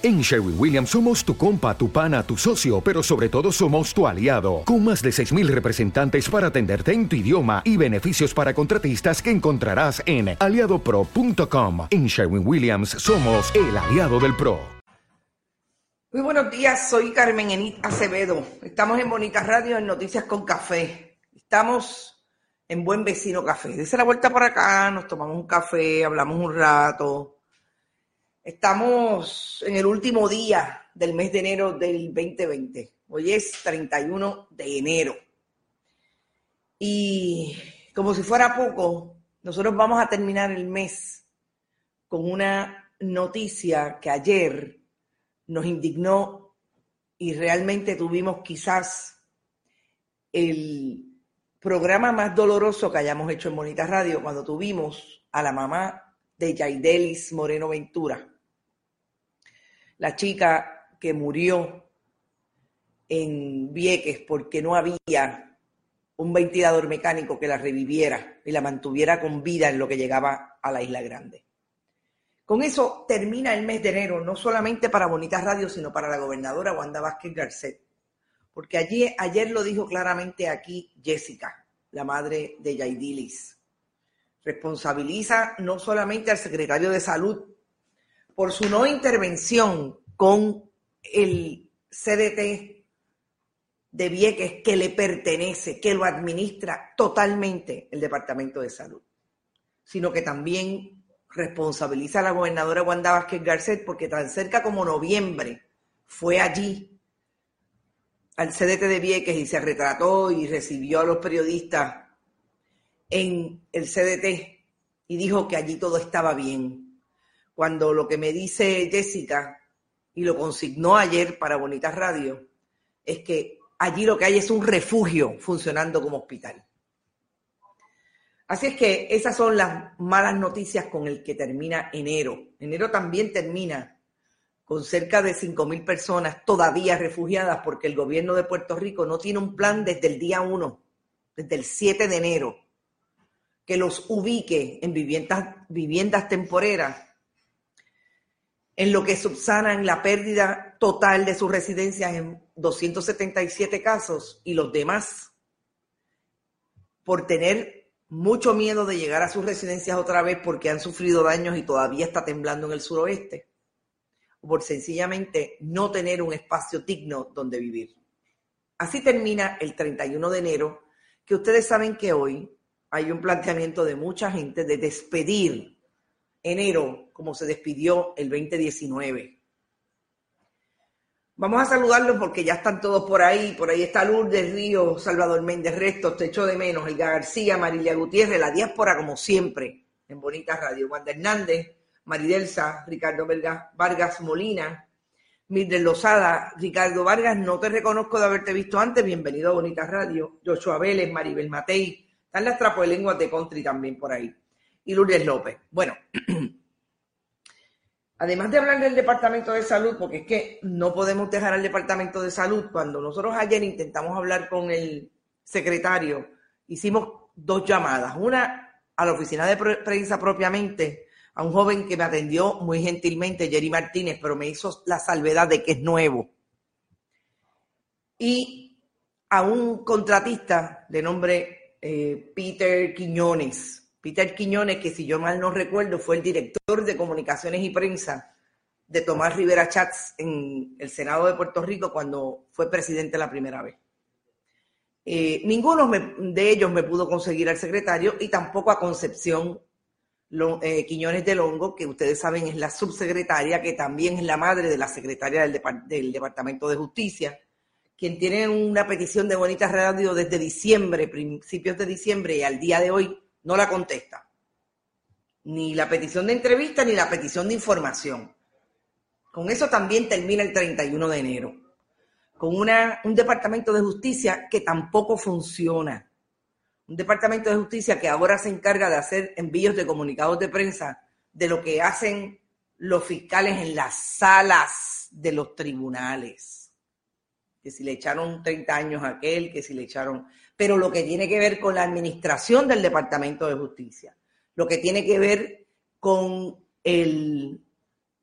En Sherwin Williams somos tu compa, tu pana, tu socio, pero sobre todo somos tu aliado, con más de 6.000 representantes para atenderte en tu idioma y beneficios para contratistas que encontrarás en aliadopro.com. En Sherwin Williams somos el aliado del PRO. Muy buenos días, soy Carmen Enit Acevedo. Estamos en Bonita Radio en Noticias con Café. Estamos en Buen Vecino Café. Dice la vuelta por acá, nos tomamos un café, hablamos un rato Estamos en el último día del mes de enero del 2020. Hoy es 31 de enero. Y como si fuera poco, nosotros vamos a terminar el mes con una noticia que ayer nos indignó y realmente tuvimos quizás el programa más doloroso que hayamos hecho en Bonita Radio cuando tuvimos a la mamá de Yaidelis Moreno Ventura la chica que murió en Vieques porque no había un ventilador mecánico que la reviviera y la mantuviera con vida en lo que llegaba a la Isla Grande. Con eso termina el mes de enero, no solamente para Bonitas Radio, sino para la gobernadora Wanda Vázquez Garcet. Porque allí, ayer lo dijo claramente aquí Jessica, la madre de Yaidilis. Responsabiliza no solamente al secretario de Salud por su no intervención con el CDT de Vieques que le pertenece, que lo administra totalmente el Departamento de Salud, sino que también responsabiliza a la gobernadora Wanda Vázquez Garcet porque tan cerca como noviembre fue allí al CDT de Vieques y se retrató y recibió a los periodistas en el CDT y dijo que allí todo estaba bien cuando lo que me dice Jessica, y lo consignó ayer para Bonitas Radio, es que allí lo que hay es un refugio funcionando como hospital. Así es que esas son las malas noticias con el que termina enero. Enero también termina con cerca de 5.000 personas todavía refugiadas porque el gobierno de Puerto Rico no tiene un plan desde el día 1, desde el 7 de enero, que los ubique en viviendas, viviendas temporeras en lo que subsanan la pérdida total de sus residencias en 277 casos y los demás por tener mucho miedo de llegar a sus residencias otra vez porque han sufrido daños y todavía está temblando en el suroeste, o por sencillamente no tener un espacio digno donde vivir. Así termina el 31 de enero, que ustedes saben que hoy hay un planteamiento de mucha gente de despedir enero, como se despidió el 2019. Vamos a saludarlos porque ya están todos por ahí. Por ahí está Lourdes Río, Salvador Méndez Restos, Te echo de menos, Elga García, Marilia Gutiérrez, la diáspora como siempre, en Bonita Radio. Wanda Hernández, Maridelsa, Ricardo Vargas Molina, Mildred Lozada, Ricardo Vargas, no te reconozco de haberte visto antes, bienvenido a Bonita Radio. Joshua Vélez, Maribel Matei, están las lenguas de country también por ahí y Lourdes López. Bueno, además de hablar del Departamento de Salud, porque es que no podemos dejar al Departamento de Salud, cuando nosotros ayer intentamos hablar con el secretario, hicimos dos llamadas, una a la oficina de prensa propiamente, a un joven que me atendió muy gentilmente, Jerry Martínez, pero me hizo la salvedad de que es nuevo. Y a un contratista de nombre eh, Peter Quiñones, Peter Quiñones, que si yo mal no recuerdo, fue el director de comunicaciones y prensa de Tomás Rivera Chats en el Senado de Puerto Rico cuando fue presidente la primera vez. Eh, ninguno de ellos me pudo conseguir al secretario y tampoco a Concepción eh, Quiñones de Longo, que ustedes saben es la subsecretaria, que también es la madre de la secretaria del, del Departamento de Justicia, quien tiene una petición de Bonita Radio desde diciembre, principios de diciembre y al día de hoy no la contesta. Ni la petición de entrevista ni la petición de información. Con eso también termina el 31 de enero. Con una, un departamento de justicia que tampoco funciona. Un departamento de justicia que ahora se encarga de hacer envíos de comunicados de prensa de lo que hacen los fiscales en las salas de los tribunales. Que si le echaron 30 años a aquel, que si le echaron pero lo que tiene que ver con la administración del Departamento de Justicia, lo que tiene que ver con el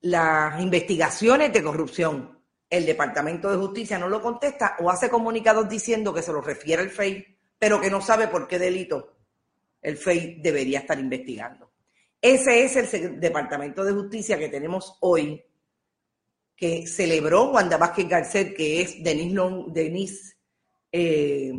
las investigaciones de corrupción. El Departamento de Justicia no lo contesta o hace comunicados diciendo que se lo refiere al FEI, pero que no sabe por qué delito el FEI debería estar investigando. Ese es el Departamento de Justicia que tenemos hoy, que celebró Wanda Vázquez Garcet, que es Denise, eh,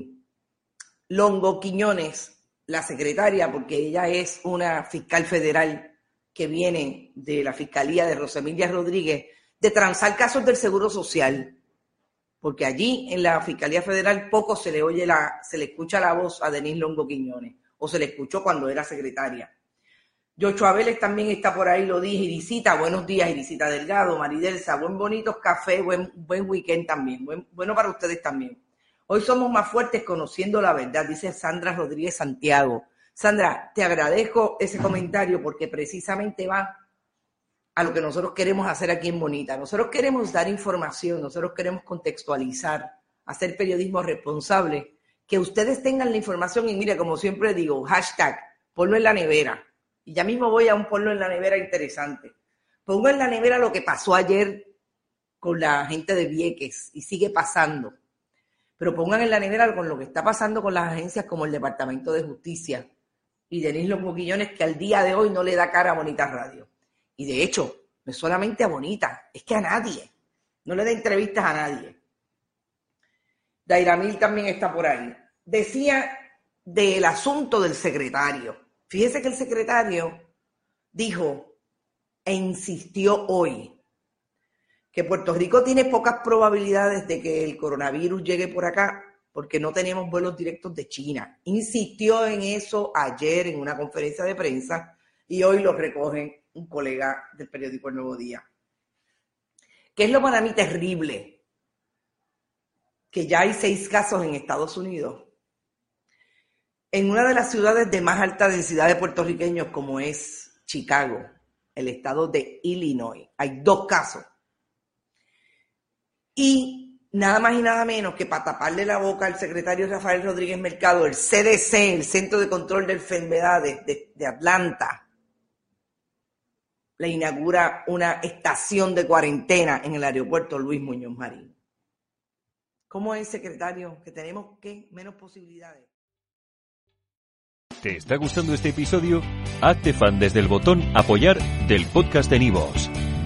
Longo Quiñones, la secretaria, porque ella es una fiscal federal que viene de la Fiscalía de Rosemilia Rodríguez, de transar casos del Seguro Social, porque allí en la Fiscalía Federal poco se le oye la, se le escucha la voz a Denise Longo Quiñones, o se le escuchó cuando era secretaria. Yocho Abeles también está por ahí, lo dije, Irisita, buenos días, Irisita Delgado, Maridelsa, buen bonitos café, buen, buen weekend también, bueno para ustedes también. Hoy somos más fuertes conociendo la verdad, dice Sandra Rodríguez Santiago. Sandra, te agradezco ese comentario porque precisamente va a lo que nosotros queremos hacer aquí en Bonita. Nosotros queremos dar información, nosotros queremos contextualizar, hacer periodismo responsable, que ustedes tengan la información y mire, como siempre digo, hashtag, ponlo en la nevera. Y ya mismo voy a un ponlo en la nevera interesante. Pongo en la nevera lo que pasó ayer con la gente de Vieques y sigue pasando. Pero pongan en la nevera con lo que está pasando con las agencias como el Departamento de Justicia, y Denis Los Moquillones que al día de hoy no le da cara a Bonita Radio. Y de hecho, no es solamente a Bonita, es que a nadie. No le da entrevistas a nadie. Dairamil también está por ahí. Decía del asunto del secretario. Fíjese que el secretario dijo e insistió hoy que Puerto Rico tiene pocas probabilidades de que el coronavirus llegue por acá porque no tenemos vuelos directos de China. Insistió en eso ayer en una conferencia de prensa y hoy lo recoge un colega del periódico El Nuevo Día. ¿Qué es lo para mí terrible? Que ya hay seis casos en Estados Unidos. En una de las ciudades de más alta densidad de puertorriqueños como es Chicago, el estado de Illinois, hay dos casos. Y nada más y nada menos que para taparle la boca al secretario Rafael Rodríguez Mercado, el CDC, el Centro de Control de Enfermedades de, Atlanta, le inaugura una estación de cuarentena en el aeropuerto Luis Muñoz Marín. ¿Cómo es, secretario, que tenemos que menos posibilidades? ¿Te está gustando este episodio? Hazte fan desde el botón apoyar del podcast de Nivos.